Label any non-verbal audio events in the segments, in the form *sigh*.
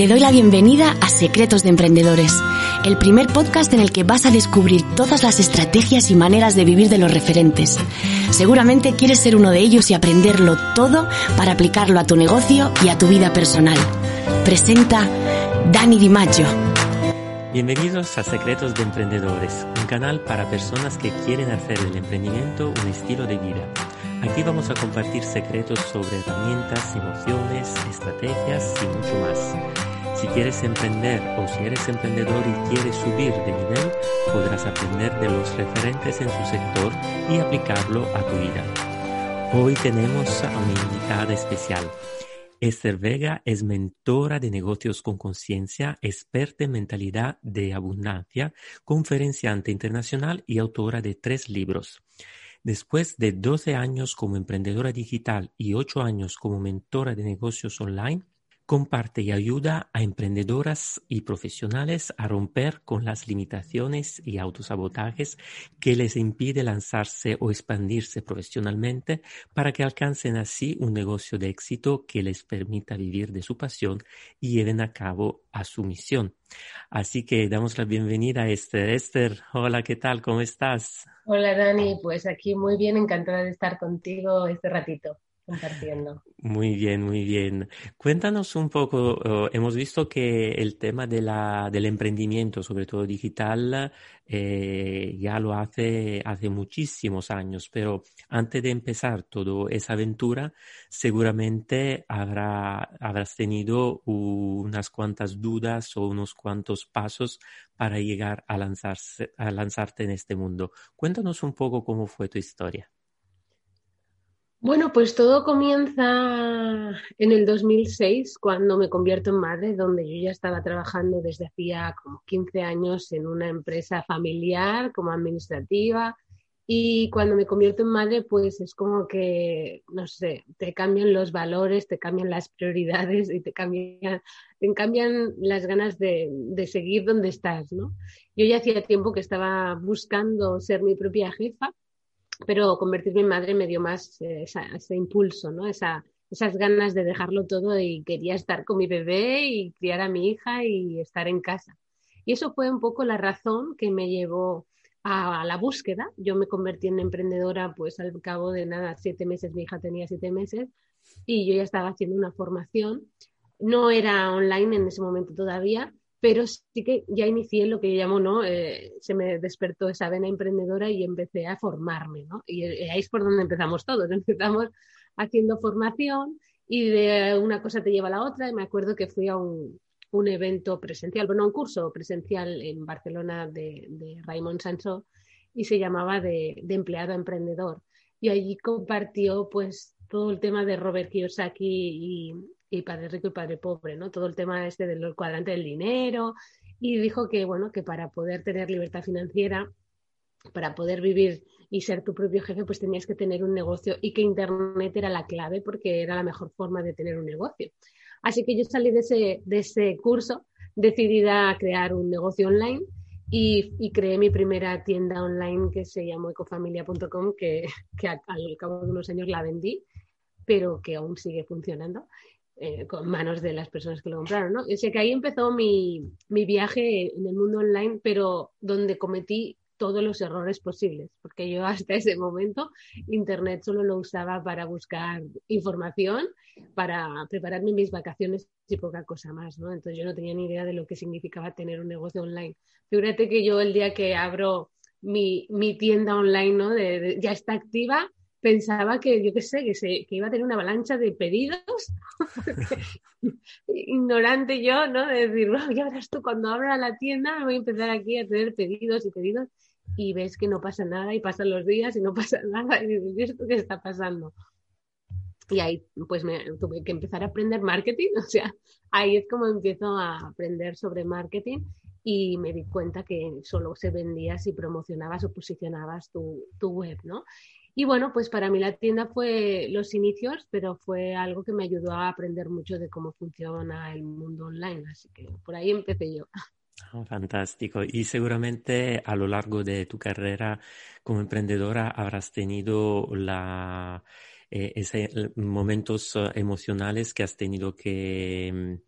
Te doy la bienvenida a Secretos de Emprendedores, el primer podcast en el que vas a descubrir todas las estrategias y maneras de vivir de los referentes. Seguramente quieres ser uno de ellos y aprenderlo todo para aplicarlo a tu negocio y a tu vida personal. Presenta Dani Di Maggio. Bienvenidos a Secretos de Emprendedores, un canal para personas que quieren hacer del emprendimiento un estilo de vida. Aquí vamos a compartir secretos sobre herramientas, emociones, estrategias y mucho más. Si quieres emprender o si eres emprendedor y quieres subir de nivel, podrás aprender de los referentes en su sector y aplicarlo a tu vida. Hoy tenemos a una invitada especial. Esther Vega es mentora de negocios con conciencia, experta en mentalidad de abundancia, conferenciante internacional y autora de tres libros. Después de 12 años como emprendedora digital y 8 años como mentora de negocios online, comparte y ayuda a emprendedoras y profesionales a romper con las limitaciones y autosabotajes que les impide lanzarse o expandirse profesionalmente para que alcancen así un negocio de éxito que les permita vivir de su pasión y lleven a cabo a su misión. Así que damos la bienvenida a Esther. Esther, hola, ¿qué tal? ¿Cómo estás? Hola Dani, pues aquí muy bien, encantada de estar contigo este ratito Muy bien, muy bien. Cuéntanos un poco, hemos visto que el tema de la, del emprendimiento, sobre todo digital, eh, ya lo hace hace muchísimos años, pero antes de empezar toda esa aventura, seguramente habrá, habrás tenido unas cuantas dudas o unos cuantos pasos para llegar a, lanzarse, a lanzarte en este mundo. Cuéntanos un poco cómo fue tu historia. Bueno, pues todo comienza en el 2006, cuando me convierto en madre, donde yo ya estaba trabajando desde hacía como 15 años en una empresa familiar como administrativa. Y cuando me convierto en madre, pues es como que, no sé, te cambian los valores, te cambian las prioridades y te cambian, te cambian las ganas de, de seguir donde estás, ¿no? Yo ya hacía tiempo que estaba buscando ser mi propia jefa pero convertirme en madre me dio más eh, ese impulso, ¿no? Esa, esas ganas de dejarlo todo y quería estar con mi bebé y criar a mi hija y estar en casa. Y eso fue un poco la razón que me llevó a, la búsqueda. Yo me convertí en emprendedora pues al cabo de nada, siete meses, mi hija tenía siete meses y yo ya estaba haciendo una formación. No era online en ese momento todavía, pero sí que ya inicié lo que yo llamo, ¿no? Eh, se me despertó esa vena emprendedora y empecé a formarme, ¿no? Y eh, ahí es por donde empezamos todos, *laughs* empezamos haciendo formación y de una cosa te lleva a la otra. Y me acuerdo que fui a un, un evento presencial, bueno, un curso presencial en Barcelona de, de Raymond Sancho y se llamaba de, de empleado emprendedor. Y allí compartió pues todo el tema de Robert Kiyosaki y, y Padre Rico y Padre Pobre, ¿no? Todo el tema este del cuadrante del dinero y dijo que, bueno, que para poder tener libertad financiera, para poder vivir y ser tu propio jefe, pues tenías que tener un negocio y que Internet era la clave porque era la mejor forma de tener un negocio. Así que yo salí de ese, de ese curso decidida a crear un negocio online y, y, creé mi primera tienda online que se llamó ecofamilia.com, que, que al cabo de unos años la vendí, pero que aún sigue funcionando. Eh, con manos de las personas que lo compraron, ¿no? O sea que ahí empezó mi, mi, viaje en el mundo online, pero donde cometí todos los errores posibles, porque yo hasta ese momento Internet solo lo usaba para buscar información, para prepararme mis vacaciones y poca cosa más, ¿no? Entonces yo no tenía ni idea de lo que significaba tener un negocio online. Fíjate que yo el día que abro mi, mi tienda online, ¿no? ya está activa, pensaba que, yo qué sé, que, se, que iba a tener una avalancha de pedidos. *laughs* Ignorante yo, ¿no? De decir, bueno, ya verás tú, cuando abra la tienda voy a empezar aquí a tener pedidos y pedidos y ves que no pasa nada y pasan los días y no *laughs* pasa nada y dices, ¿esto qué está pasando? Y ahí pues me tuve que empezar a aprender marketing, *laughs* o sea, ahí es como empiezo a aprender sobre marketing y me di cuenta que solo se vendía si promocionabas o posicionabas tu, tu web, ¿no? Y bueno, pues para mí la tienda fue los inicios, pero fue algo que me ayudó a aprender mucho de cómo funciona el mundo online. Así que por ahí empecé yo. Oh, fantástico. Y seguramente a lo largo de tu carrera como emprendedora habrás tenido la, eh, ese, momentos eh, emocionales que has tenido que,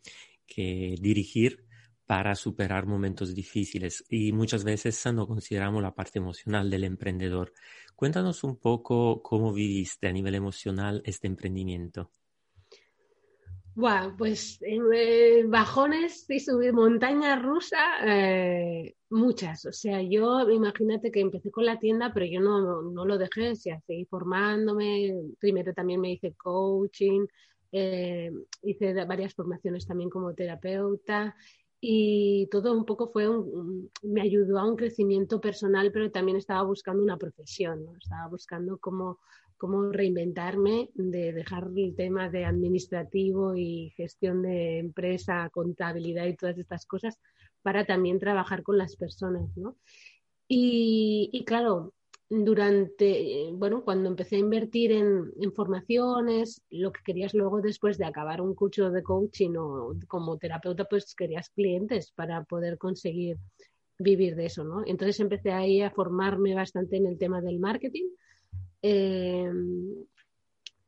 que dirigir para superar momentos difíciles y muchas veces no consideramos la parte emocional del emprendedor. Cuéntanos un poco cómo viviste a nivel emocional este emprendimiento. Bueno, pues eh, bajones y subir montaña rusa, eh, muchas. O sea, yo imagínate que empecé con la tienda, pero yo no, no, lo dejé, o sea, seguí formándome. Primero también me hice coaching, eh, hice varias formaciones también como terapeuta y todo un poco fue un, me ayudó a un crecimiento personal, pero también estaba buscando una profesión, ¿no? estaba buscando cómo cómo reinventarme, de dejar el tema de administrativo y gestión de empresa, contabilidad y todas estas cosas para también trabajar con las personas, ¿no? Y, claro, durante, bueno, cuando empecé a invertir en, en, formaciones, lo que querías luego después de acabar un curso de coaching o como terapeuta, pues querías clientes para poder conseguir vivir de eso, ¿no? Entonces empecé ahí a formarme bastante en el tema del marketing Em,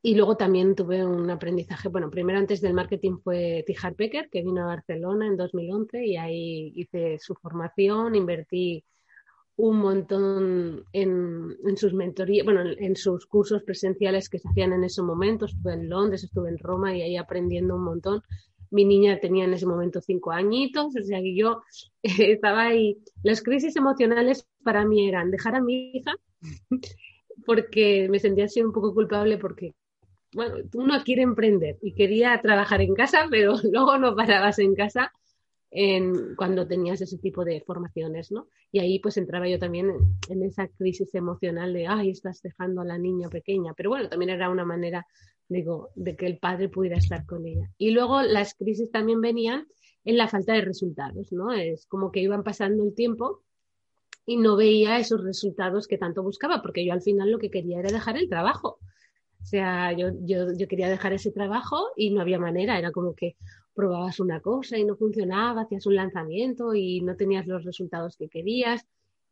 y luego también tuve un aprendizaje, bueno, primero antes del marketing fue Tijar Pecker, que vino a Barcelona en 2011 y ahí hice su formación, invertí un montón en, sus mentorías, bueno, en, sus cursos presenciales que se hacían en ese momento. Estuve en Londres, estuve en Roma y ahí aprendiendo un montón. Mi niña tenía en ese momento cinco añitos, o sea que yo *laughs* estaba ahí. Las crisis emocionales para mí eran dejar a mi hija *laughs* porque me sentía así un poco culpable porque, bueno, uno quiere emprender y quería trabajar en casa, pero *laughs* luego no parabas en casa en, cuando tenías ese tipo de formaciones, ¿no? Y ahí pues entraba yo también en, esa crisis emocional de, ay, estás dejando a la niña pequeña, pero bueno, también era una manera, digo, de que el padre pudiera estar con ella. Y luego las crisis también venían en la falta de resultados, ¿no? Es como que iban pasando el tiempo y no veía esos resultados que tanto buscaba, porque yo al final lo que quería era dejar el trabajo. O sea, yo, yo, yo quería dejar ese trabajo y no había manera, era como que probabas una cosa y no funcionaba, hacías un lanzamiento y no tenías los resultados que querías.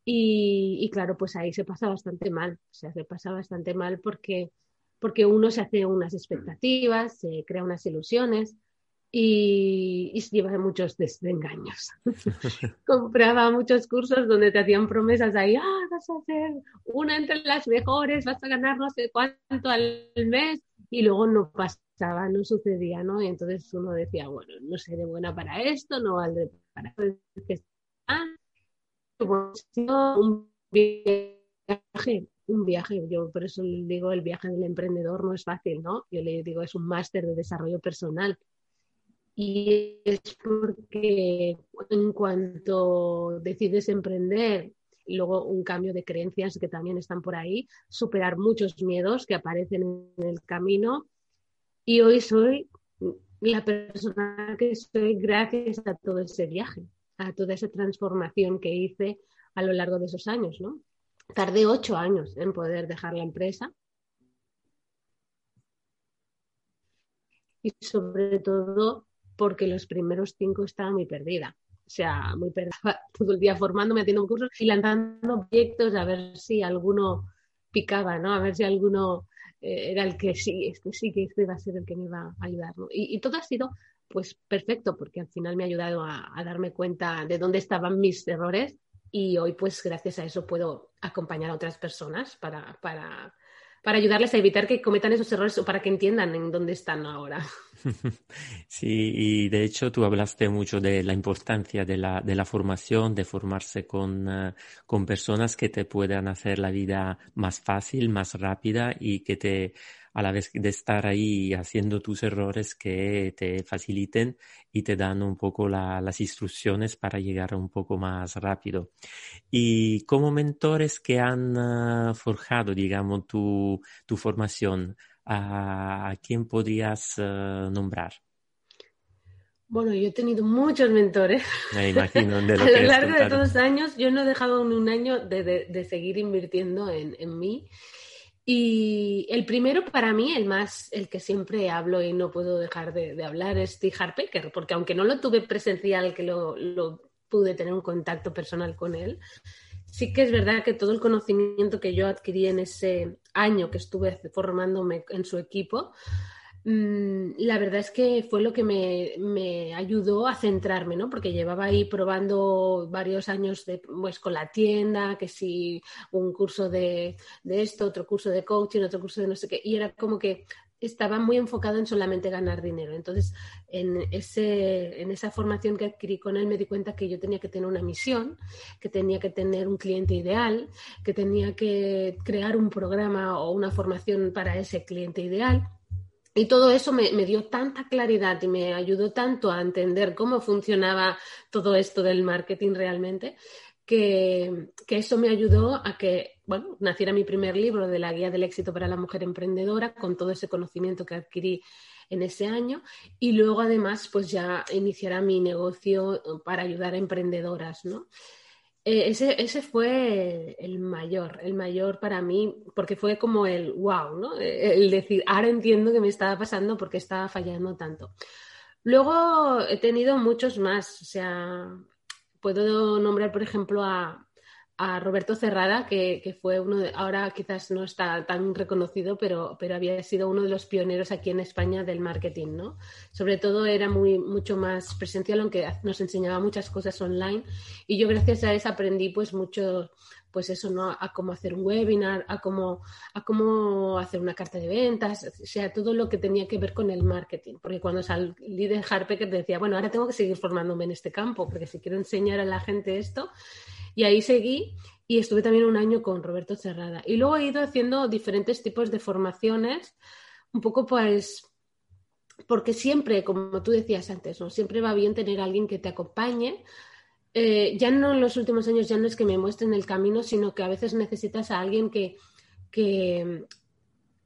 Y, claro, pues ahí se pasa bastante mal, o sea, se pasa bastante mal porque, porque uno se hace unas expectativas, se crea unas ilusiones y, y lleva muchos desengaños. *laughs* Compraba muchos cursos donde te hacían promesas ahí, ah, vas a ser una entre las mejores, vas a ganar no sé cuánto al mes, y luego no pasaba, no sucedía, ¿no? Y entonces uno decía, bueno, no seré buena para esto, no valdré para esto. un viaje, un viaje, yo por eso digo, el viaje del emprendedor no es fácil, ¿no? Yo le digo, es un máster de desarrollo personal y es porque en cuanto decides emprender y luego un cambio de creencias que también están por ahí, superar muchos miedos que aparecen en el camino y hoy soy la persona que soy gracias a todo ese viaje, a toda esa transformación que hice a lo largo de esos años, ¿no? Tardé ocho años en poder dejar la empresa y sobre todo porque los primeros cinco estaba muy perdida. O sea, muy perdida, todo el día formándome, haciendo cursos y lanzando proyectos a ver si alguno picaba, ¿no? A ver si alguno eh, era el que sí, este sí, que este iba a ser el que me iba a ayudar, y, todo ha sido pues perfecto porque al final me ha ayudado a, a, darme cuenta de dónde estaban mis errores y hoy pues gracias a eso puedo acompañar a otras personas para, para, para ayudarles a evitar que cometan esos errores o para que entiendan en dónde están ahora. *laughs* Sí, y de hecho tú hablaste mucho de la importancia de la, de la formación, de formarse con, eh, con personas que te puedan hacer la vida más fácil, más rápida y que te, a la vez de estar ahí haciendo tus errores, que te faciliten y te dan un poco la, las instrucciones para llegar un poco más rápido. Y como mentores que han uh, forjado, digamos, tu, tu formación, ¿a quién podrías uh, nombrar? Bueno, yo he tenido muchos mentores. Me imagino. De *laughs* lo a lo largo de todos los años, yo no he dejado ni un año de, de, de seguir invirtiendo en, en, mí. Y el primero para mí, el más, el que siempre hablo y no puedo dejar de, de hablar, es T. Harpecker, porque aunque no lo tuve presencial, que lo, lo pude tener un contacto personal con él, sí que es verdad que todo el conocimiento que yo adquirí en ese año que estuve formándome en su equipo, mm, la verdad es que fue lo que me, ayudó a centrarme, ¿no? Porque llevaba ahí probando varios años de, pues, con la tienda, que si un curso de, de, esto, otro curso de coaching, otro curso de no sé qué, y era como que estaba muy enfocado en solamente ganar dinero. Entonces, en, ese, en esa formación que adquirí con él, me di cuenta que yo tenía que tener una misión, que tenía que tener un cliente ideal, que tenía que crear un programa o una formación para ese cliente ideal. Y todo eso me, me, dio tanta claridad y me ayudó tanto a entender cómo funcionaba todo esto del marketing realmente, que, eso me ayudó a que, bueno, naciera mi primer libro de la Guía del Éxito para la Mujer Emprendedora, con todo ese conocimiento que adquirí en ese año y luego además pues ya iniciará mi negocio para ayudar a emprendedoras, ¿no? Eh, ese, ese, fue el mayor, el mayor para mí, porque fue como el wow, ¿no? El decir, ahora entiendo que me estaba pasando porque estaba fallando tanto. Luego he tenido muchos más, o sea, puedo nombrar, por ejemplo, a, Roberto Cerrada, que, fue uno de, ahora quizás no está tan reconocido, pero, pero había sido uno de los pioneros aquí en España del marketing, ¿no? Sobre todo era muy, mucho más presencial, aunque nos enseñaba muchas cosas online. Y yo gracias a eso aprendí pues mucho, pues eso, ¿no? A cómo hacer un webinar, a cómo, a cómo hacer una carta de ventas, o sea, todo lo que tenía que ver con el marketing. Porque cuando salí de Harpecker decía, bueno, ahora tengo que seguir formándome en este campo, porque si quiero enseñar a la gente esto, y ahí seguí y estuve también un año con Roberto Cerrada. Y luego he ido haciendo diferentes tipos de formaciones, un poco pues porque siempre, como tú decías antes, ¿no? siempre va bien tener a alguien que te acompañe, eh, ya no en los últimos años, ya no es que me muestren el camino, sino que a veces necesitas a alguien que, que,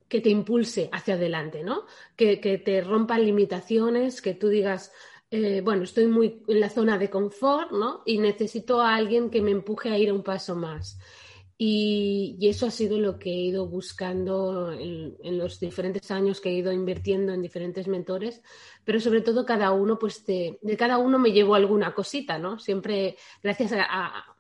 te impulse hacia adelante, ¿no? Que, te rompa limitaciones, que tú digas, eh, bueno, estoy muy en la zona de confort, ¿no? Y necesito a alguien que me empuje a ir un paso más. Y, eso ha sido lo que he ido buscando en, los diferentes años que he ido invirtiendo en diferentes mentores, pero sobre todo cada uno, pues de, cada uno me llevo alguna cosita, ¿no? Siempre, gracias a,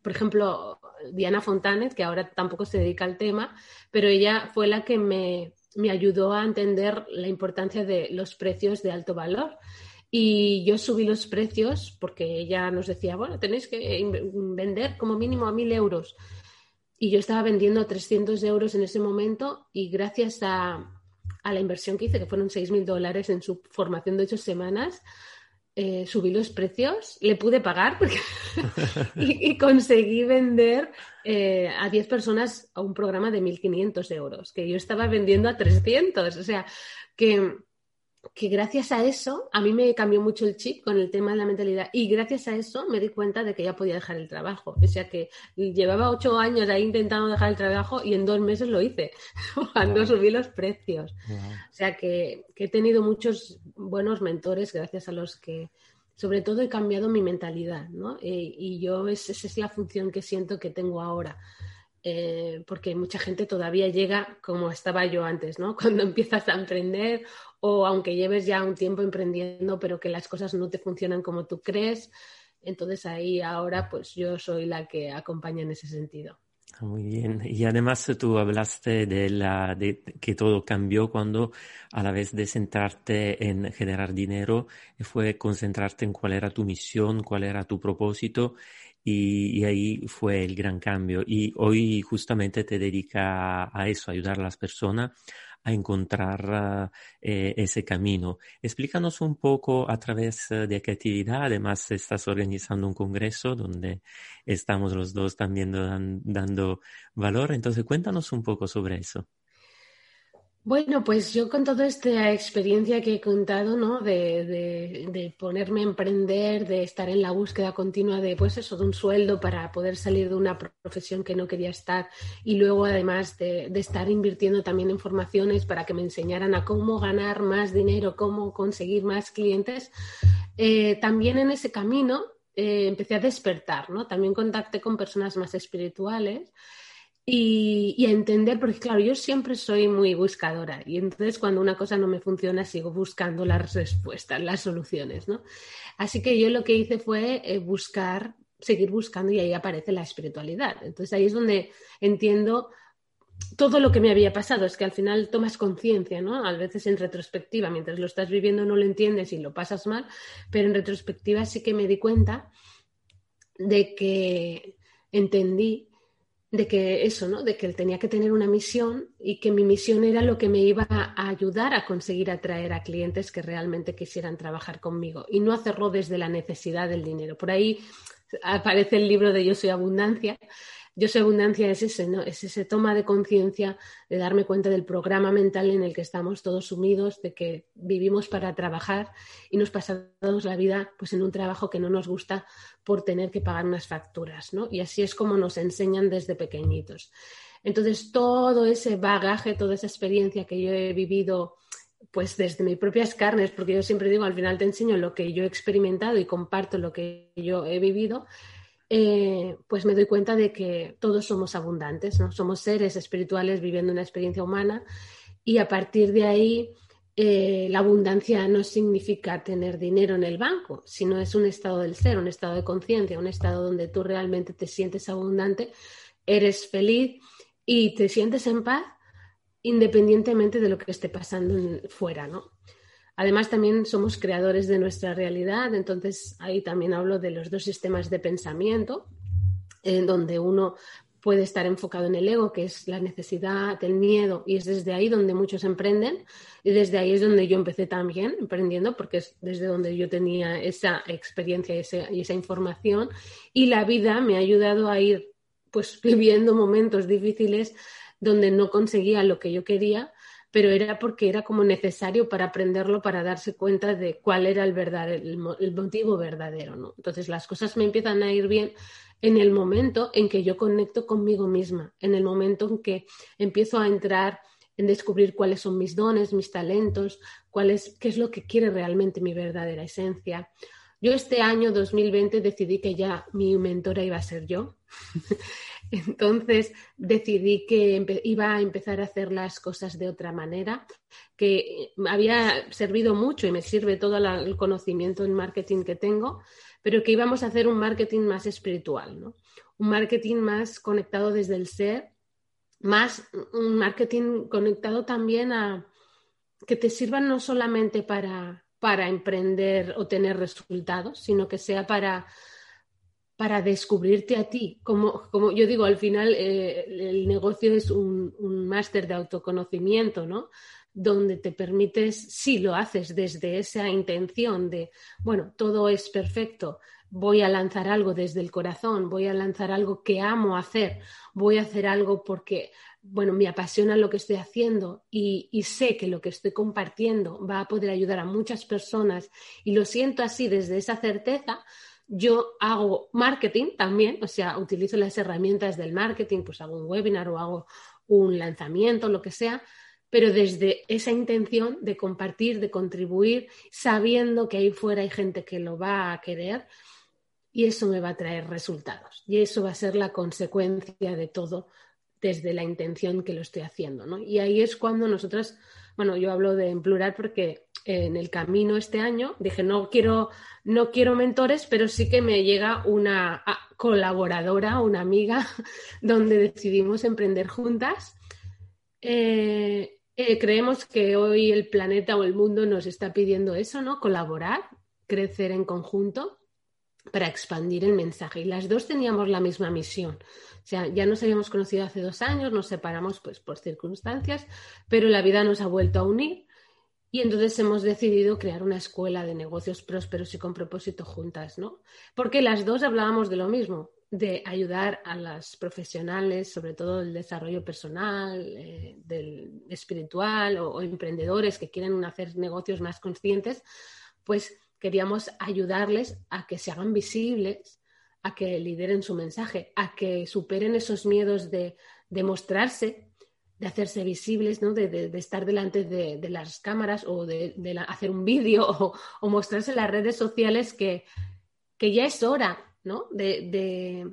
por ejemplo, Diana Fontanes, que ahora tampoco se dedica al tema, pero ella fue la que me, me ayudó a entender la importancia de los precios de alto valor. Y yo subí los precios porque ella nos decía, bueno, tenéis que vender como mínimo a mil euros y yo estaba vendiendo a 300 euros en ese momento y gracias a, la inversión que hice, que fueron 6.000 dólares en su formación de ocho semanas, eh, subí los precios, le pude pagar *laughs* y, conseguí vender eh, a 10 personas a un programa de 1.500 euros, que yo estaba vendiendo a 300. O sea, que que gracias a eso, a mí me cambió mucho el chip con el tema de la mentalidad y gracias a eso me di cuenta de que ya podía dejar el trabajo. O sea que llevaba ocho años ahí intentando dejar el trabajo y en dos meses lo hice, *laughs* cuando subí los precios. O sea que, he tenido muchos buenos mentores gracias a los que, sobre todo, he cambiado mi mentalidad, ¿no? Eh, y yo, esa es la función que siento que tengo ahora. Eh, porque mucha gente todavía llega como estaba yo antes, ¿no? *laughs* Cuando empiezas a emprender o aunque lleves ya un tiempo emprendiendo, pero que las cosas no te funcionan como tú crees. Entonces ahí ahora pues yo soy la que acompaña en ese sentido. Ah, muy bien. Y además tú hablaste de, la, de que todo cambió cuando a la vez de centrarte en generar dinero, fue concentrarte en cuál era tu misión, cuál era tu propósito y, ahí fue el gran cambio. Y hoy justamente te dedica a eso, ayudar a las personas a encontrar eh, ese camino. Explícanos un poco a través eh, de qué actividad. Además, estás organizando un congreso donde estamos los dos también dando valor. Entonces, cuéntanos un poco sobre eso. Bueno, pues yo con toda esta experiencia que he contado, ¿no? De, ponerme a emprender, de estar en la búsqueda continua de, pues eso, de un sueldo para poder salir de una profesión que no quería estar y luego además de, estar invirtiendo también en formaciones para que me enseñaran a cómo ganar más dinero, cómo conseguir más clientes, eh, también en ese camino eh, empecé a despertar, ¿no? También contacté con personas más espirituales y, a entender, porque claro, yo siempre soy muy buscadora y entonces cuando una cosa no me funciona sigo buscando las respuestas, las soluciones, ¿no? Así que yo lo que hice fue eh, buscar, seguir buscando y ahí aparece la espiritualidad. Entonces ahí es donde entiendo todo lo que me había pasado. Es que al final tomas conciencia, ¿no? A veces en retrospectiva, mientras lo estás viviendo no lo entiendes y lo pasas mal, pero en retrospectiva sí que me di cuenta de que entendí de que eso, ¿no? De que él tenía que tener una misión y que mi misión era lo que me iba a ayudar a conseguir atraer a clientes que realmente quisieran trabajar conmigo y no hacerlo desde la necesidad del dinero. Por ahí aparece el libro de Yo soy abundancia yo soy abundancia es ese, ¿no? Es ese toma de conciencia, de darme cuenta del programa mental en el que estamos todos sumidos, de que vivimos para trabajar y nos pasamos la vida pues en un trabajo que no nos gusta por tener que pagar unas facturas, ¿no? Y así es como nos enseñan desde pequeñitos. Entonces, todo ese bagaje, toda esa experiencia que yo he vivido pues desde mis propias carnes, porque yo siempre digo, al final te enseño lo que yo he experimentado y comparto lo que yo he vivido, eh, pues me doy cuenta de que todos somos abundantes, ¿no? Somos seres espirituales viviendo una experiencia humana y a partir de ahí eh, la abundancia no significa tener dinero en el banco, sino es un estado del ser, un estado de conciencia, un estado donde tú realmente te sientes abundante, eres feliz y te sientes en paz independientemente de lo que esté pasando fuera, ¿no? Además, también somos creadores de nuestra realidad, entonces ahí también hablo de los dos sistemas de pensamiento, en donde uno puede estar enfocado en el ego, que es la necesidad, el miedo, y es desde ahí donde muchos emprenden, y desde ahí es donde yo empecé también emprendiendo, porque es desde donde yo tenía esa experiencia y, esa información, y la vida me ha ayudado a ir pues *laughs* viviendo momentos difíciles donde no conseguía lo que yo quería, pero era porque era como necesario para aprenderlo, para darse cuenta de cuál era el, el, motivo verdadero. ¿no? Entonces las cosas me empiezan a ir bien en el momento en que yo conecto conmigo misma, en el momento en que empiezo a entrar en descubrir cuáles son mis dones, mis talentos, cuál es, qué es lo que quiere realmente mi verdadera esencia. Yo este año 2020 decidí que ya mi mentora iba a ser yo. *laughs* Entonces decidí que iba a empezar a hacer las cosas de otra manera, que me había servido mucho y me sirve todo el conocimiento en marketing que tengo, pero que íbamos a hacer un marketing más espiritual, ¿no? Un marketing más conectado desde el ser, más un marketing conectado también a que te sirvan no solamente para, para emprender o tener resultados, sino que sea para para descubrirte a ti. Como, como yo digo, al final eh, el negocio es un, un máster de autoconocimiento, ¿no? Donde te permites, si lo haces desde esa intención de, bueno, todo es perfecto, voy a lanzar algo desde el corazón, voy a lanzar algo que amo hacer, voy a hacer algo porque, bueno, me apasiona lo que estoy haciendo y, y, sé que lo que estoy compartiendo va a poder ayudar a muchas personas y lo siento así desde esa certeza, yo hago marketing también, o sea, utilizo las herramientas del marketing, pues hago un webinar o hago un lanzamiento, lo que sea, pero desde esa intención de compartir, de contribuir, sabiendo que ahí fuera hay gente que lo va a querer y eso me va a traer resultados. Y eso va a ser la consecuencia de todo desde la intención que lo estoy haciendo, ¿no? Y ahí es cuando nosotras, bueno, yo hablo de en plural porque en el camino este año. Dije no quiero no quiero mentores pero sí que me llega una colaboradora una amiga *laughs* donde decidimos emprender juntas. Eh, eh, creemos que hoy el planeta o el mundo nos está pidiendo eso no colaborar crecer en conjunto para expandir el mensaje. Y las dos teníamos la misma misión. O sea, ya nos habíamos conocido hace dos años, nos separamos pues por circunstancias, pero la vida nos ha vuelto a unir y entonces hemos decidido crear una escuela de negocios prósperos y con propósito juntas, ¿no? Porque las dos hablábamos de lo mismo, de ayudar a las profesionales, sobre todo el desarrollo personal, eh, del espiritual o, emprendedores que quieren hacer negocios más conscientes, pues queríamos ayudarles a que se hagan visibles, a que lideren su mensaje, a que superen esos miedos de, de mostrarse de hacerse visibles, ¿no? de, estar delante de, las cámaras o de, hacer un vídeo *laughs* o, mostrarse en las redes sociales que, que ya es hora ¿no? de,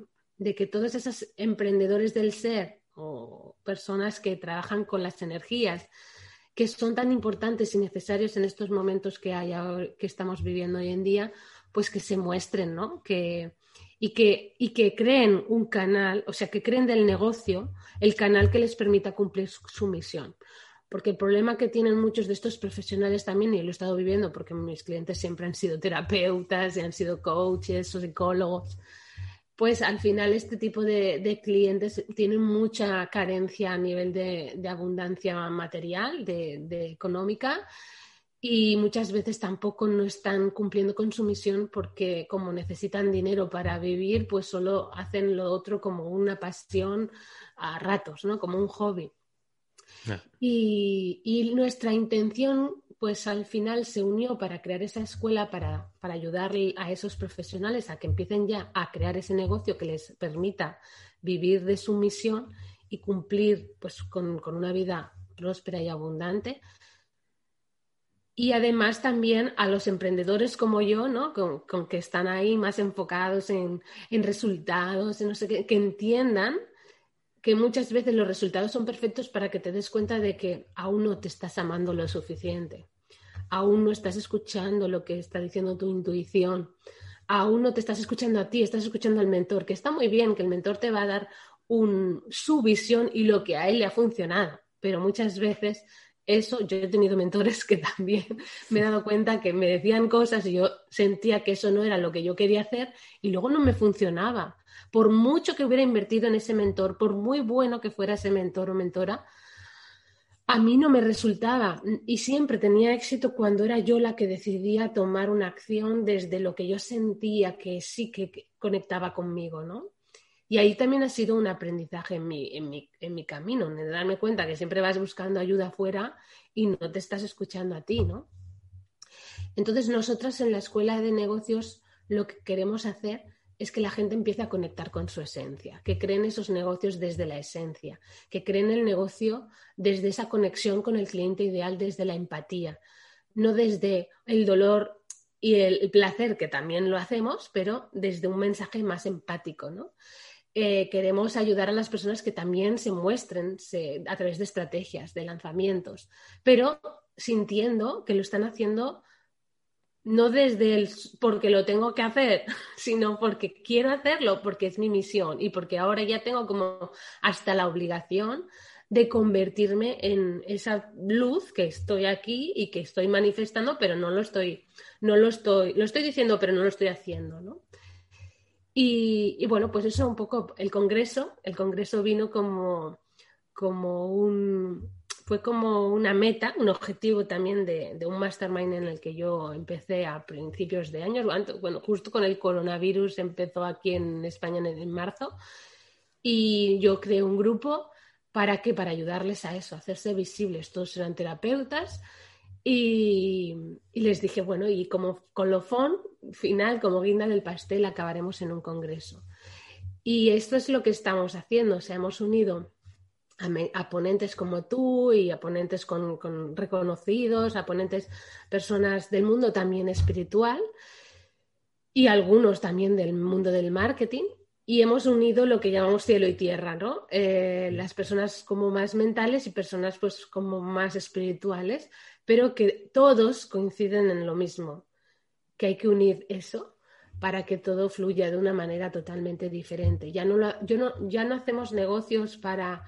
que todos esos emprendedores del ser o personas que trabajan con las energías que son tan importantes y necesarios en estos momentos que, hay que estamos viviendo hoy en día, pues que se muestren, ¿no? que, y que, y que creen un canal, o sea, que creen del negocio el canal que les permita cumplir su, misión. Porque el problema que tienen muchos de estos profesionales también, y lo he estado viviendo porque mis clientes siempre han sido terapeutas y han sido coaches o psicólogos, pues al final este tipo de, clientes tienen mucha carencia a nivel de, abundancia material, de, económica, y muchas veces tampoco no están cumpliendo con su misión porque como necesitan dinero para vivir, pues solo hacen lo otro como una pasión a ratos, ¿no? Como un hobby. y, nuestra intención pues al final se unió para crear esa escuela, para, para ayudar a esos profesionales a que empiecen ya a crear ese negocio que les permita vivir de su misión y cumplir pues, con, una vida próspera y abundante. Y además también a los emprendedores como yo, ¿no? Con, que están ahí más enfocados en, resultados, en no sé qué, que entiendan que muchas veces los resultados son perfectos para que te des cuenta de que aún no te estás amando lo suficiente, aún no estás escuchando lo que está diciendo tu intuición, aún no te estás escuchando a ti, estás escuchando al mentor, que está muy bien, que el mentor te va a dar su visión y lo que a él le ha funcionado, pero muchas veces eso, yo he tenido mentores que *laughs* también me he dado cuenta que me decían cosas y yo sentía que eso no era lo que yo quería hacer y luego no me funcionaba por mucho que hubiera invertido en ese mentor, por muy bueno que fuera ese mentor o mentora, a mí no me resultaba y siempre tenía éxito cuando era yo la que decidía tomar una acción desde lo que yo sentía que sí que conectaba conmigo, ¿no? Y ahí también ha sido un aprendizaje en mi, en mi, en mi camino, de darme cuenta que siempre vas buscando ayuda afuera y no te estás escuchando a ti, ¿no? Entonces, nosotras en la escuela de negocios lo que queremos hacer es que la gente empiece a conectar con su esencia, que creen esos negocios desde la esencia, que creen el negocio desde esa conexión con el cliente ideal, desde la empatía, no desde el dolor y el placer, que también lo hacemos, pero desde un mensaje más empático, ¿no? Eh, queremos ayudar a las personas que también se muestren a través de estrategias, de lanzamientos, pero sintiendo que lo están haciendo no desde el porque lo tengo que hacer, *laughs* sino porque quiero hacerlo, porque es mi misión y porque ahora ya tengo como hasta la obligación de convertirme en esa luz que estoy aquí y que estoy manifestando, pero no lo estoy, no lo estoy, lo estoy diciendo, pero no lo estoy haciendo, ¿no? Y, y bueno, pues eso un poco el congreso, el congreso vino como, como un, fue como una meta, un objetivo también de, un mastermind en el que yo empecé a principios de año, bueno, justo con el coronavirus empezó aquí en España en, marzo, y yo creé un grupo para que para ayudarles a eso, hacerse visibles. Todos eran terapeutas y, y, les dije, bueno, y como colofón final, como guinda del pastel, acabaremos en un congreso. Y esto es lo que estamos haciendo, o sea, hemos unido a, ponentes como tú y a ponentes con, reconocidos, a ponentes personas del mundo también espiritual y algunos también del mundo del marketing. Y hemos unido lo que llamamos cielo y tierra, ¿no? Eh, las personas como más mentales y personas pues como más espirituales, pero que todos coinciden en lo mismo, que hay que unir eso para que todo fluya de una manera totalmente diferente. Ya no, yo no, ya no hacemos negocios para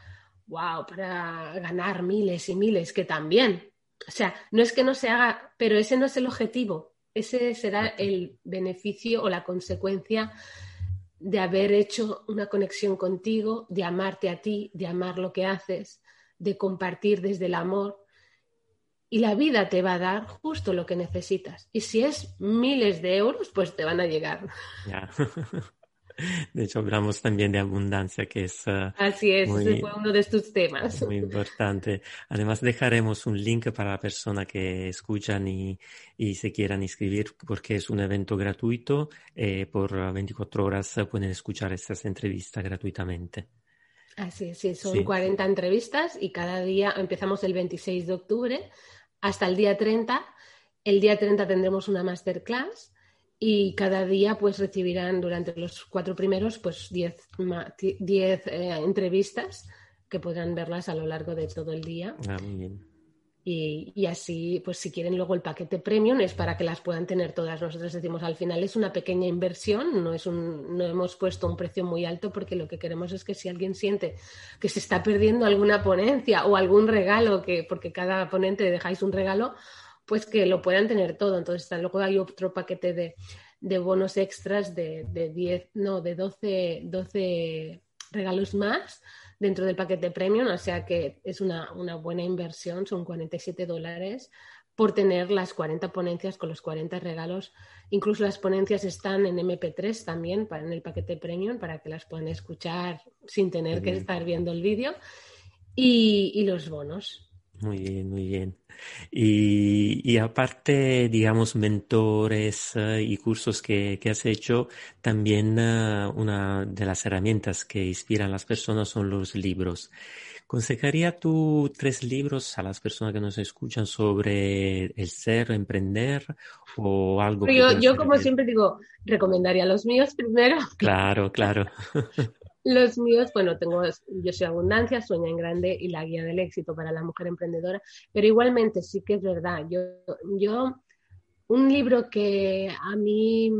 wow, para ganar miles y miles, que también. O sea, no es que no se haga, pero ese no es el objetivo. Ese será el beneficio o la consecuencia de haber hecho una conexión contigo, de amarte a ti, de amar lo que haces, de compartir desde el amor. Y la vida te va a dar justo lo que necesitas. Y si es miles de euros, pues te van a llegar. *laughs* De hecho, hablamos también de abundancia, que es... Uh, Así es, ese fue uno de tus temas. Muy importante. Además, dejaremos un link para la persona que escuchan y, y se quieran inscribir, porque es un evento gratuito. Eh, por 24 horas pueden escuchar estas entrevistas gratuitamente. Así es, sí, son 40 entrevistas y cada día empezamos el 26 de octubre hasta el día 30. El día 30 tendremos una masterclass y cada día pues recibirán durante los cuatro primeros pues diez, diez eh, entrevistas que podrán verlas a lo largo de todo el día. Ah. Y, así, pues si quieren luego el paquete premium es para que las puedan tener todas. Nosotros decimos, al final es una pequeña inversión, no, es un, no hemos puesto un precio muy alto porque lo que queremos es que si alguien siente que se está perdiendo alguna ponencia o algún regalo, que porque cada ponente dejáis un regalo, pues que lo puedan tener todo. Entonces, luego hay otro paquete de, de bonos extras de, de 10, no, de 12, 12 regalos más dentro del paquete premium, o sea que es una, buena inversión, son 47 dólares por tener las 40 ponencias con los 40 regalos. Incluso las ponencias están en MP3 también para, en el paquete premium para que las puedan escuchar sin tener que estar viendo el vídeo. y, los bonos. Muy bien, muy bien. Y, aparte, digamos, mentores eh, y cursos que, has hecho, también eh, una de las herramientas que inspiran a las personas son los libros. ¿Consejaría tú tres libros a las personas que nos escuchan sobre el ser, emprender o algo? Yo, yo como siempre digo, recomendaría los míos primero. Claro, claro. *laughs* Los míos, bueno, tengo Yo soy Abundancia, Sueña en Grande y la Guía del Éxito para la Mujer Emprendedora, pero igualmente sí que es verdad. Yo, yo un libro que a mí,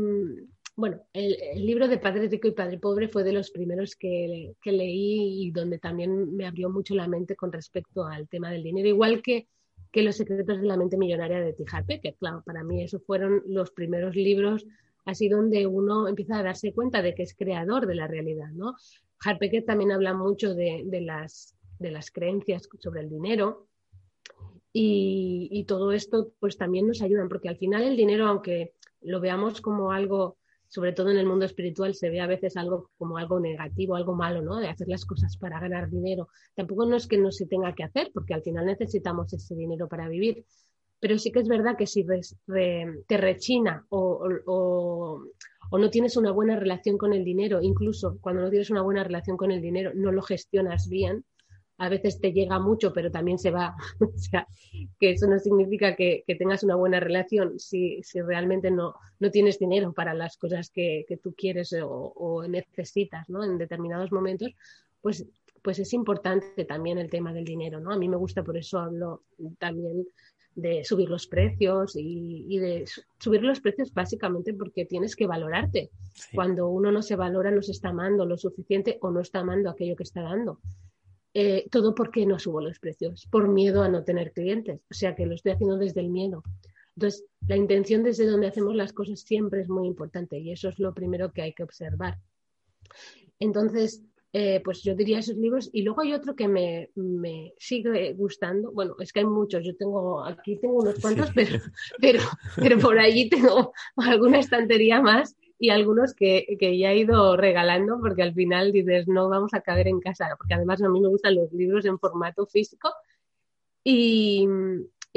bueno, el, libro de Padre Rico y Padre Pobre fue de los primeros que, que, leí y donde también me abrió mucho la mente con respecto al tema del dinero, igual que, que Los secretos de la mente millonaria de Tijar que claro, para mí esos fueron los primeros libros así donde uno empieza a darse cuenta de que es creador de la realidad, ¿no? Harpecker también habla mucho de, las, de las creencias sobre el dinero y, todo esto pues también nos ayudan, porque al final el dinero, aunque lo veamos como algo, sobre todo en el mundo espiritual, se ve a veces algo como algo negativo, algo malo, ¿no? De hacer las cosas para ganar dinero. Tampoco no es que no se tenga que hacer, porque al final necesitamos ese dinero para vivir, pero sí que es verdad que si te rechina o, no tienes una buena relación con el dinero, incluso cuando no tienes una buena relación con el dinero, no lo gestionas bien, a veces te llega mucho, pero también se va. *laughs* o sea, que eso no significa que, tengas una buena relación si, realmente no, no, tienes dinero para las cosas que, tú quieres o, necesitas ¿no? en determinados momentos, pues, pues es importante también el tema del dinero. ¿no? A mí me gusta, por eso hablo también de subir los precios y, de subir los precios básicamente porque tienes que valorarte. Cuando uno no se valora, no se está amando lo suficiente o no está amando aquello que está dando. Eh, todo porque no subo los precios, por miedo a no tener clientes. O sea que lo estoy haciendo desde el miedo. Entonces, la intención desde donde hacemos las cosas siempre es muy importante y eso es lo primero que hay que observar. Entonces, eh, pues yo diría esos libros. Y luego hay otro que me, sigue gustando. Bueno, es que hay muchos. Yo tengo, aquí tengo unos cuantos, pero, pero, pero por allí tengo alguna estantería más y algunos que, ya he ido regalando porque al final dices, no vamos a caber en casa, porque además a mí me gustan los libros en formato físico. Y,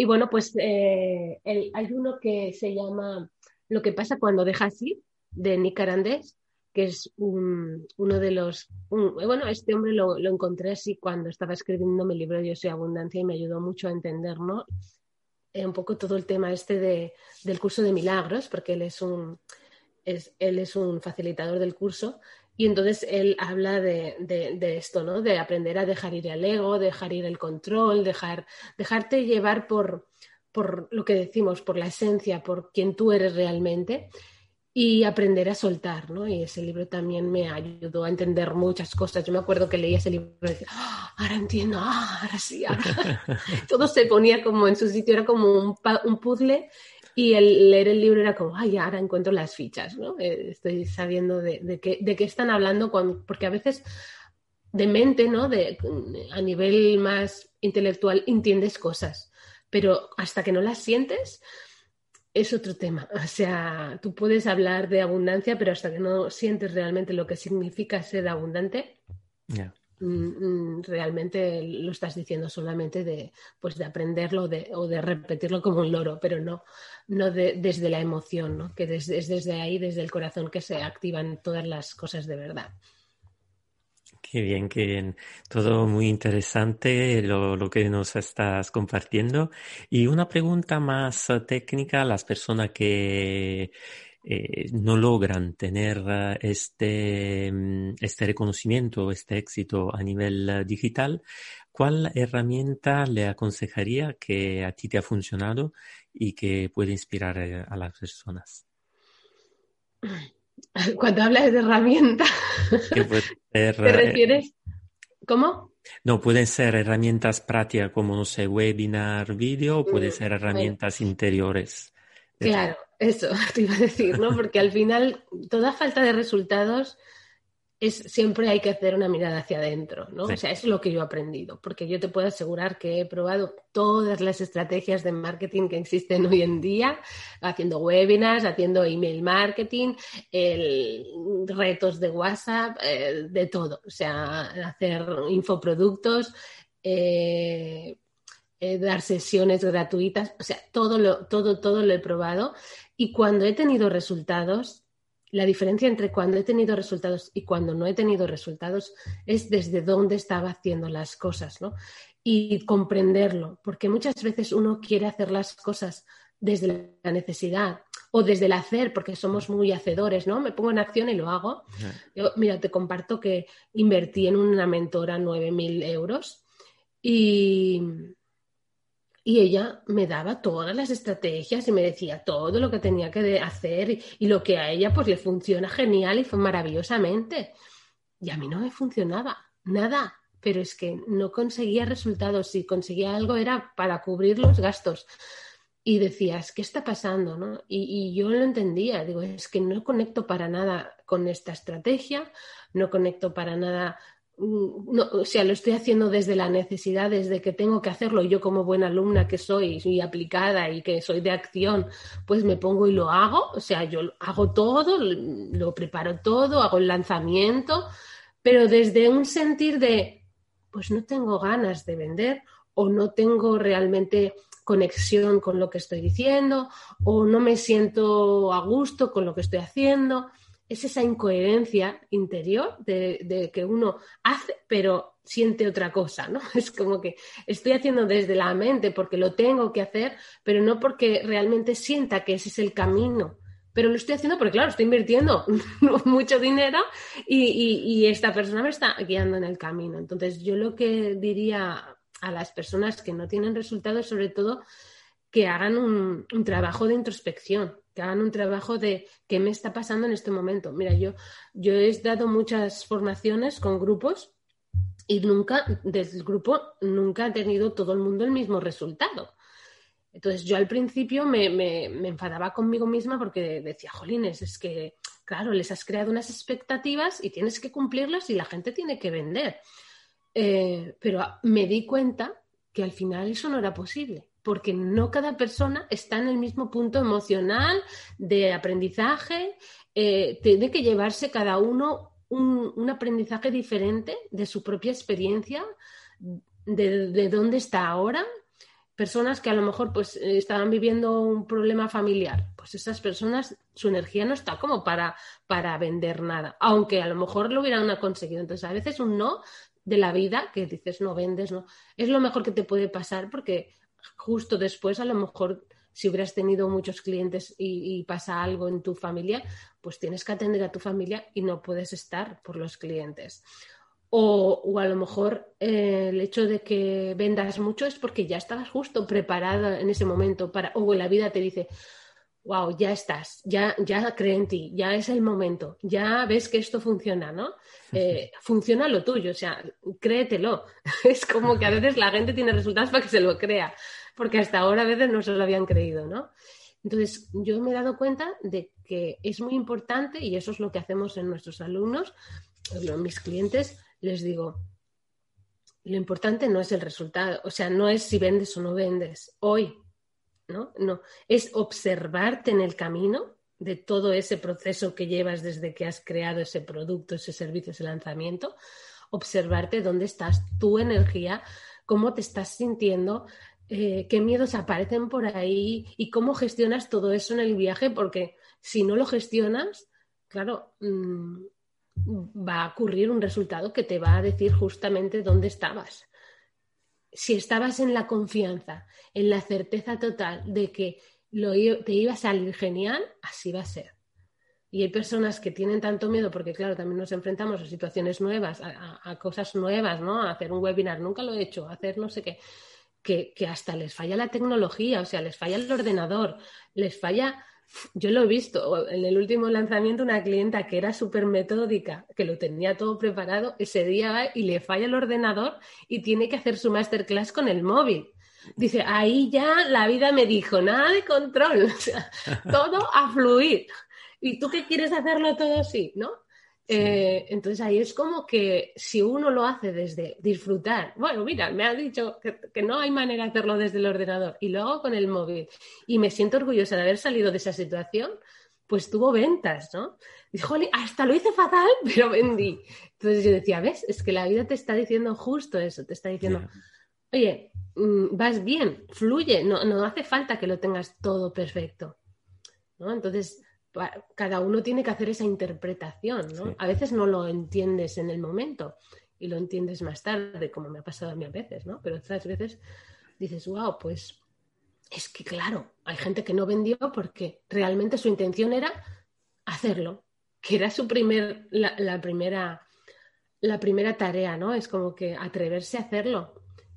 bueno, pues eh, hay uno que se llama Lo que pasa cuando dejas ir, de Nick Arandés, que es uno de los... bueno, este hombre lo, encontré así cuando estaba escribiendo mi libro Yo soy abundancia y me ayudó mucho a entender, ¿no? Eh, un poco todo el tema este de, del curso de milagros, porque él es un, es, él es un facilitador del curso y entonces él habla de, de, esto, ¿no? De aprender a dejar ir el ego, dejar ir el control, dejar, dejarte llevar por, por lo que decimos, por la esencia, por quien tú eres realmente y aprender a soltar, ¿no? Y ese libro también me ayudó a entender muchas cosas. Yo me acuerdo que leía ese libro y decía, ah, ahora entiendo, ah, ahora sí, ahora. *laughs* Todo se ponía como en su sitio, era como un, un, puzzle y el leer el libro era como, ay, ahora encuentro las fichas, ¿no? Eh, estoy sabiendo de, de, qué, de qué están hablando, porque a veces de mente, ¿no? De, a nivel más intelectual entiendes cosas, pero hasta que no las sientes es otro tema. O sea, tú puedes hablar de abundancia, pero hasta que no sientes realmente lo que significa ser abundante, mm, mm, realmente lo estás diciendo solamente de, pues de aprenderlo o de repetirlo como un loro, pero no, no desde la emoción, ¿no? que es desde ahí, desde el corazón, que se activan todas las cosas de verdad. Qué bien, qué bien. Todo muy interesante lo, que nos estás compartiendo. Y una pregunta más eh, técnica, las personas que eh, no logran tener eh, este, mm, este reconocimiento, este éxito a nivel digital, ¿cuál herramienta le aconsejaría que a ti te ha funcionado y que puede inspirar a las personas? *clears throat* *laughs* Cuando hablas de herramienta, ¿te refieres? ¿Cómo? No, pueden ser herramientas prácticas como, no sé, webinar, vídeo, o pueden mm, ser herramientas interiores. Claro, eso *laughs* te iba a decir, ¿no? Porque al final toda falta de resultados es siempre hay que hacer una mirada hacia adentro, ¿no? O sea, eso es lo que yo he aprendido, porque yo te puedo asegurar que he probado todas las estrategias de marketing que existen hoy en día, haciendo webinars, haciendo email marketing, retos de WhatsApp, eh, de todo, o sea, hacer infoproductos, eh, eh, dar sesiones gratuitas, o sea, todo lo, todo, todo lo he probado. Y cuando he tenido resultados, la diferencia entre cuando he tenido resultados y cuando no he tenido resultados es desde dónde estaba haciendo las cosas, ¿no? Y comprenderlo, porque muchas veces uno quiere hacer las cosas desde la necesidad o desde el hacer, porque somos muy hacedores, ¿no? Me pongo en acción y lo hago. Yo, mira, te comparto que invertí en una mentora 9.000 euros y, y ella me daba todas las estrategias y me decía todo lo que tenía que hacer y, lo que a ella pues le funciona genial y fue maravillosamente. Y a mí no me funcionaba nada, pero es que no conseguía resultados. Si conseguía algo era para cubrir los gastos. Y decías, ¿qué está pasando? ¿no? Y, yo lo entendía, digo, es que no conecto para nada con esta estrategia, no conecto para nada no, o sea, lo estoy haciendo desde la necesidad, desde que tengo que hacerlo. Yo como buena alumna que soy, y aplicada y que soy de acción, pues me pongo y lo hago. O sea, yo hago todo, lo preparo todo, hago el lanzamiento, pero desde un sentir de, pues no tengo ganas de vender o no tengo realmente conexión con lo que estoy diciendo o no me siento a gusto con lo que estoy haciendo es esa incoherencia interior de, que uno hace, pero siente otra cosa, ¿no? *laughs* Es como que estoy haciendo desde la mente porque lo tengo que hacer, pero no porque realmente sienta que ese es el camino. Pero lo estoy haciendo porque, claro, estoy invirtiendo *laughs* mucho dinero y, y, esta persona me está guiando en el camino. Entonces, yo lo que diría a las personas que no tienen resultados, sobre todo, que hagan un, trabajo de introspección, que hagan un trabajo de qué me está pasando en este momento. Mira, yo, yo he dado muchas formaciones con grupos y nunca, desde el grupo, nunca ha tenido todo el mundo el mismo resultado. Entonces yo al principio me, enfadaba conmigo misma porque decía, jolines, es que, claro, les has creado unas expectativas y tienes que cumplirlas y la gente tiene que vender. Eh, pero me di cuenta que al final eso no era posible porque no cada persona está en el mismo punto emocional de aprendizaje. Eh, tiene que llevarse cada uno un, aprendizaje diferente de su propia experiencia, de, dónde está ahora. Personas que a lo mejor pues estaban viviendo un problema familiar, pues esas personas, su energía no está como para, para vender nada, aunque a lo mejor lo hubieran conseguido. Entonces, a veces un no de la vida que dices no vendes, no, es lo mejor que te puede pasar porque justo después, a lo mejor, si hubieras tenido muchos clientes y, pasa algo en tu familia, pues tienes que atender a tu familia y no puedes estar por los clientes. O, a lo mejor eh, el hecho de que vendas mucho es porque ya estabas justo preparada en ese momento para, o la vida te dice, wow, ya estás, ya, ya cree en ti, ya es el momento, ya ves que esto funciona, ¿no? Eh, *laughs* funciona lo tuyo, o sea, créetelo. *laughs* es como que a veces la gente tiene resultados para que se lo crea, porque hasta ahora a veces no se lo habían creído, ¿no? Entonces, yo me he dado cuenta de que es muy importante, y eso es lo que hacemos en nuestros alumnos, en mis clientes, les digo, lo importante no es el resultado, o sea, no es si vendes o no vendes. Hoy ¿no? No, es observarte en el camino de todo ese proceso que llevas desde que has creado ese producto, ese servicio, ese lanzamiento, observarte dónde estás, tu energía, cómo te estás sintiendo, eh, qué miedos aparecen por ahí y cómo gestionas todo eso en el viaje, porque si no lo gestionas, claro, mm, va a ocurrir un resultado que te va a decir justamente dónde estabas si estabas en la confianza, en la certeza total de que lo, te iba a salir genial, así va a ser. Y hay personas que tienen tanto miedo, porque claro, también nos enfrentamos a situaciones nuevas, a, cosas nuevas, ¿no? A hacer un webinar, nunca lo he hecho, a hacer no sé qué, que, que hasta les falla la tecnología, o sea, les falla el ordenador, les falla yo lo he visto en el último lanzamiento, una clienta que era súper metódica, que lo tenía todo preparado, ese día va y le falla el ordenador y tiene que hacer su masterclass con el móvil. Dice, ahí ya la vida me dijo, nada de control, *laughs* todo a fluir. ¿Y tú qué quieres hacerlo todo así, no? Eh, entonces ahí es como que si uno lo hace desde disfrutar, bueno, mira, me ha dicho que, no hay manera de hacerlo desde el ordenador y lo hago con el móvil y me siento orgullosa de haber salido de esa situación, pues tuvo ventas, ¿no? Dijo, hasta lo hice fatal, *laughs* pero vendí. Entonces yo decía, ¿ves? Es que la vida te está diciendo justo eso, te está diciendo, oye, mm, vas bien, fluye, no, no hace falta que lo tengas todo perfecto. ¿no? Entonces, cada uno tiene que hacer esa interpretación, ¿no? A veces no lo entiendes en el momento y lo entiendes más tarde, como me ha pasado a mí a veces, ¿no? Pero otras veces dices, wow, pues es que claro, hay gente que no vendió porque realmente su intención era hacerlo, que era su primer, la, primera, la primera tarea, ¿no? Es como que atreverse a hacerlo.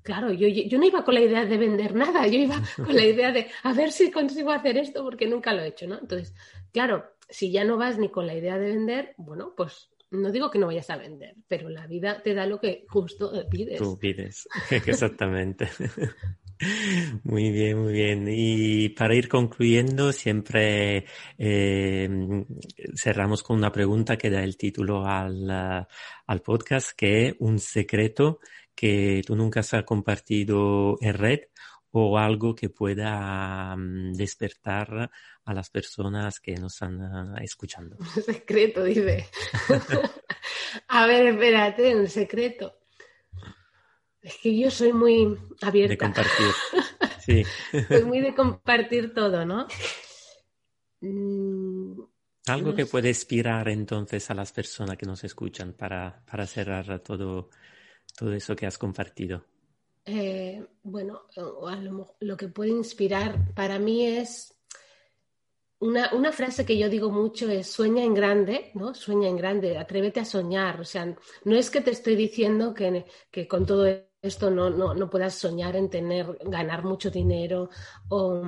Claro, yo, yo no iba con la idea de vender nada, yo iba *laughs* con la idea de a ver si consigo hacer esto porque nunca lo he hecho, ¿no? Entonces, Claro, si ya no vas ni con la idea de vender, bueno, pues no digo que no vayas a vender, pero la vida te da lo que justo pides. Tú pides, *laughs* exactamente. *laughs* Muy bien, muy bien. Y para ir concluyendo, siempre eh, cerramos con una pregunta que da el título al, al podcast, que es un secreto que tú nunca has compartido en red o algo que pueda mm, despertar a las personas que nos están ah, escuchando. *laughs* Un secreto, dice. *laughs* *laughs* a ver, espérate, un secreto. Es que yo soy muy abierta. De compartir. Sí. soy muy de compartir todo, ¿no? Mm, algo que puede inspirar entonces a las personas que nos escuchan para, para cerrar todo, todo eso que has compartido. Eh, bueno, lo, que puede inspirar para mí es una, una, frase que yo digo mucho es sueña en grande, ¿no? Sueña en grande, atrévete a soñar. O sea, no es que te estoy diciendo que, que con todo esto no, no, no, puedas soñar en tener, ganar mucho dinero o,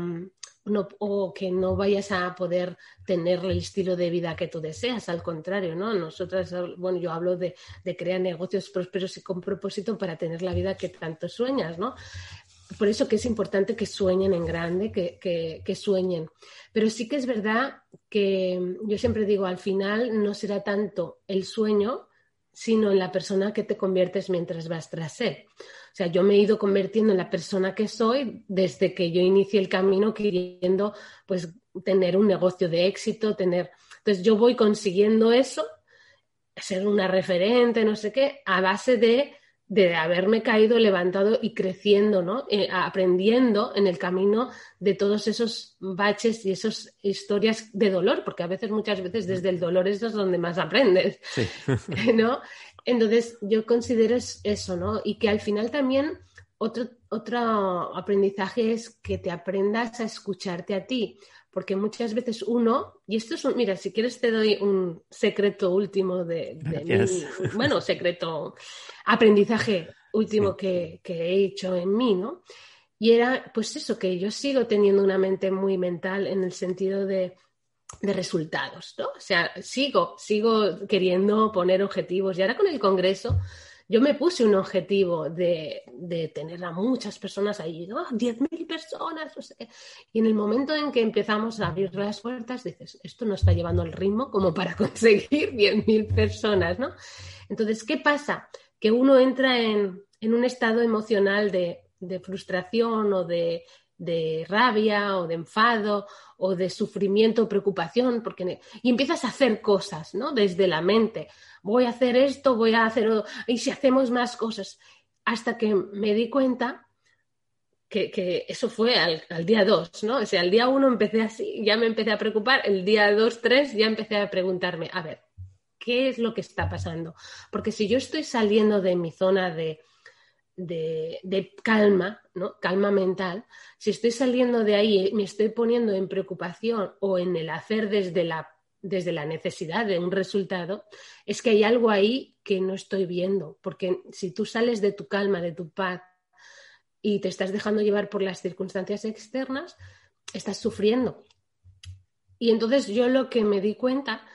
o que no vayas a poder tener el estilo de vida que tú deseas, al contrario, ¿no? Nosotras, bueno, yo hablo de, crear negocios prósperos y con propósito para tener la vida que tanto sueñas, ¿no? Por eso que es importante que sueñen en grande, que, que sueñen. Pero sí que es verdad que yo siempre digo, al final no será tanto el sueño, sino en la persona que te conviertes mientras vas tras él. O sea, yo me he ido convirtiendo en la persona que soy desde que yo inicié el camino queriendo pues tener un negocio de éxito, tener... Entonces yo voy consiguiendo eso, ser una referente, no sé qué, a base de, de haberme caído, levantado y creciendo, ¿no? Eh, aprendiendo en el camino de todos esos baches y esas historias de dolor, porque a veces, muchas veces, desde el dolor es donde más aprendes, *laughs* ¿no? Entonces, yo considero eso, ¿no? Y que al final también otro, otro aprendizaje es que te aprendas a escucharte a ti, porque muchas veces uno, y esto es un, mira, si quieres te doy un secreto último de, de *laughs* bueno, secreto, aprendizaje último que, que he hecho en mí, ¿no? Y era, pues eso, que yo sigo teniendo una mente muy mental en el sentido de de resultados, ¿no? O sea, sigo, sigo queriendo poner objetivos. Y ahora con el Congreso, yo me puse un objetivo de, tener a muchas personas ahí, ¿no? 10.000 personas, sé qué. Y en el momento en que empezamos a abrir las puertas, dices, esto no está llevando el ritmo como para *laughs* conseguir 10.000 personas, ¿no? Entonces, ¿qué pasa? Que uno entra en, un estado emocional de, de frustración o de de rabia o de enfado o de sufrimiento o preocupación, porque y empiezas a hacer cosas, ¿no? Desde la mente. Voy a hacer esto, voy a hacer y si hacemos más cosas, hasta que me di cuenta que, eso fue al, día dos, ¿no? O sea, al día uno empecé así, ya me empecé a preocupar, el día dos, tres ya empecé a preguntarme, a ver, ¿qué es lo que está pasando? Porque si yo estoy saliendo de mi zona de, de, calma, ¿no? calma mental, si estoy saliendo de ahí, me estoy poniendo en preocupación o en el hacer desde la desde la necesidad de un resultado, es que hay algo ahí que no estoy viendo, porque si tú sales de tu calma, de tu paz y te estás dejando llevar por las circunstancias externas, estás sufriendo. Y entonces yo lo que me di cuenta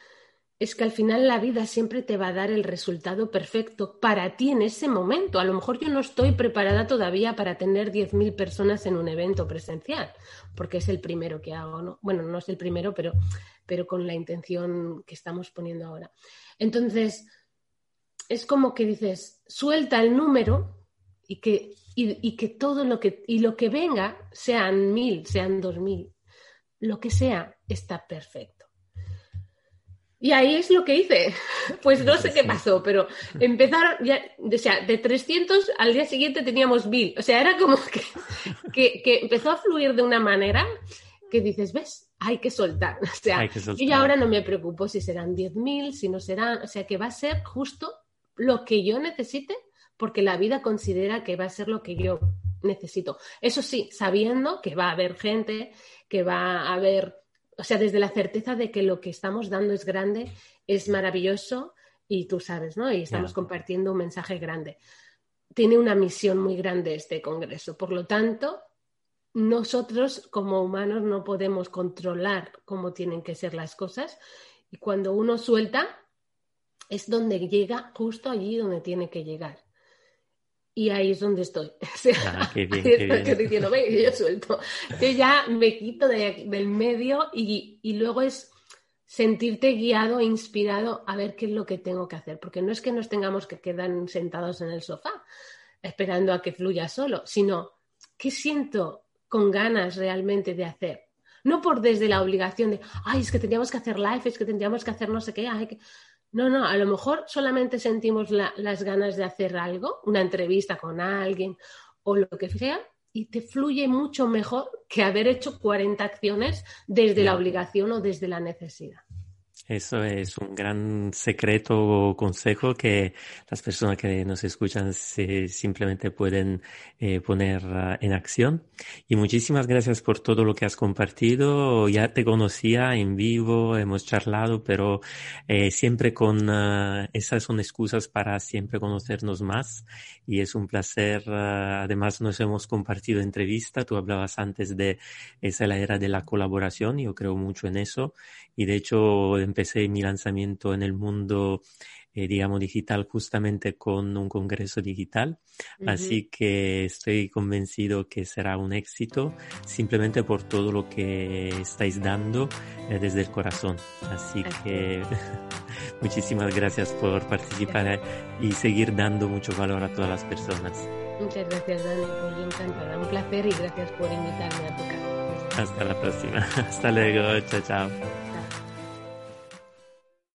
es que al final la vida siempre te va a dar el resultado perfecto para ti en ese momento. A lo mejor yo no estoy preparada todavía para tener 10.000 personas en un evento presencial, porque es el primero que hago, ¿no? Bueno, no es el primero, pero, pero con la intención que estamos poniendo ahora. Entonces, es como que dices, suelta el número y que, y, que todo lo que, y lo que venga, sean mil, sean dos mil, lo que sea, está perfecto. Y ahí es lo que hice. *laughs* Pues no sé qué pasó, pero empezaron, ya, o sea, de 300 al día siguiente teníamos 1000. O sea, era como *laughs* que, que, empezó a fluir de una manera que dices, ves, hay que soltar. *laughs* O sea, y ahora no me preocupo si serán 10.000, si no serán, o sea, que va a ser justo lo que yo necesite, porque la vida considera que va a ser lo que yo necesito. Eso sí, sabiendo que va a haber gente, que va a haber o sea, desde la certeza de que lo que estamos dando es grande, es maravilloso y tú sabes, ¿no? Y estamos compartiendo un mensaje grande. Tiene una misión muy grande este Congreso. Por lo tanto, nosotros como humanos no podemos controlar cómo tienen que ser las cosas y cuando uno suelta es donde llega justo allí donde tiene que llegar. Y ahí es donde estoy. *laughs* O sea, ah, qué bien, qué bien. diciendo, yo suelto. Yo ya me quito del medio y, y, luego es sentirte guiado e inspirado a ver qué es lo que tengo que hacer. Porque no es que nos tengamos que quedar sentados en el sofá esperando a que fluya solo, sino qué siento con ganas realmente de hacer. No por desde la obligación de, ay, es que tendríamos que hacer live, es que tendríamos que hacer no sé qué, ay, que... No, no, a lo mejor solamente sentimos las ganas de hacer algo, una entrevista con alguien o lo que sea, y te fluye mucho mejor que haber hecho 40 acciones desde la obligación o desde la necesidad. Eso es un gran secreto o consejo que las personas que nos escuchan se simplemente pueden eh, poner uh, en acción. Y muchísimas gracias por todo lo que has compartido. Ya te conocía en vivo, hemos charlado, pero eh, siempre con uh, esas son excusas para siempre conocernos más. Y es un placer. Uh, además, nos hemos compartido entrevista. Tú hablabas antes de esa era de la colaboración. Yo creo mucho en eso. Y de hecho, empecé mi lanzamiento en el mundo, eh, digamos, digital justamente con un congreso digital. Así que estoy convencido que será un éxito simplemente por todo lo que estáis dando eh, desde el corazón. Así que *laughs* muchísimas gracias por participar eh, y seguir dando mucho valor a todas las personas. Muchas gracias, Dani. Pues encantada. Un placer y gracias por invitarme a tu casa. Hasta la próxima. *laughs* Hasta luego. Chao, chao.